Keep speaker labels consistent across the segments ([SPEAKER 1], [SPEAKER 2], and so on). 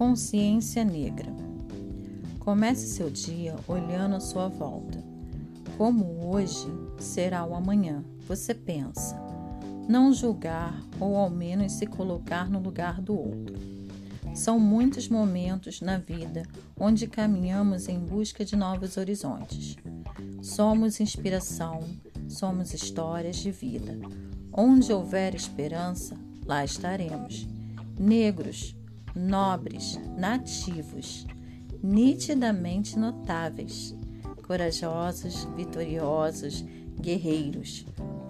[SPEAKER 1] Consciência Negra. Comece seu dia olhando à sua volta. Como hoje será o amanhã, você pensa. Não julgar ou ao menos se colocar no lugar do outro. São muitos momentos na vida onde caminhamos em busca de novos horizontes. Somos inspiração, somos histórias de vida. Onde houver esperança, lá estaremos. Negros, nobres, nativos, nitidamente notáveis, corajosos, vitoriosos, guerreiros,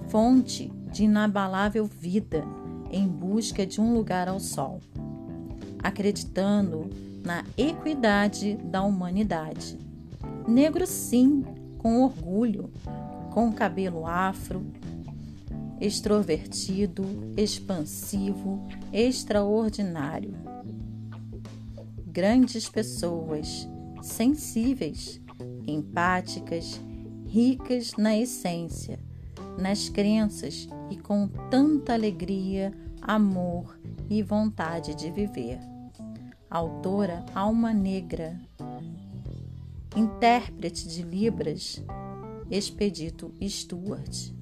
[SPEAKER 1] fonte de inabalável vida em busca de um lugar ao sol, acreditando na equidade da humanidade. Negro, sim, com orgulho, com cabelo afro, extrovertido, expansivo, extraordinário. Grandes pessoas, sensíveis, empáticas, ricas na essência, nas crenças e com tanta alegria, amor e vontade de viver. Autora Alma Negra, intérprete de Libras, Expedito Stuart.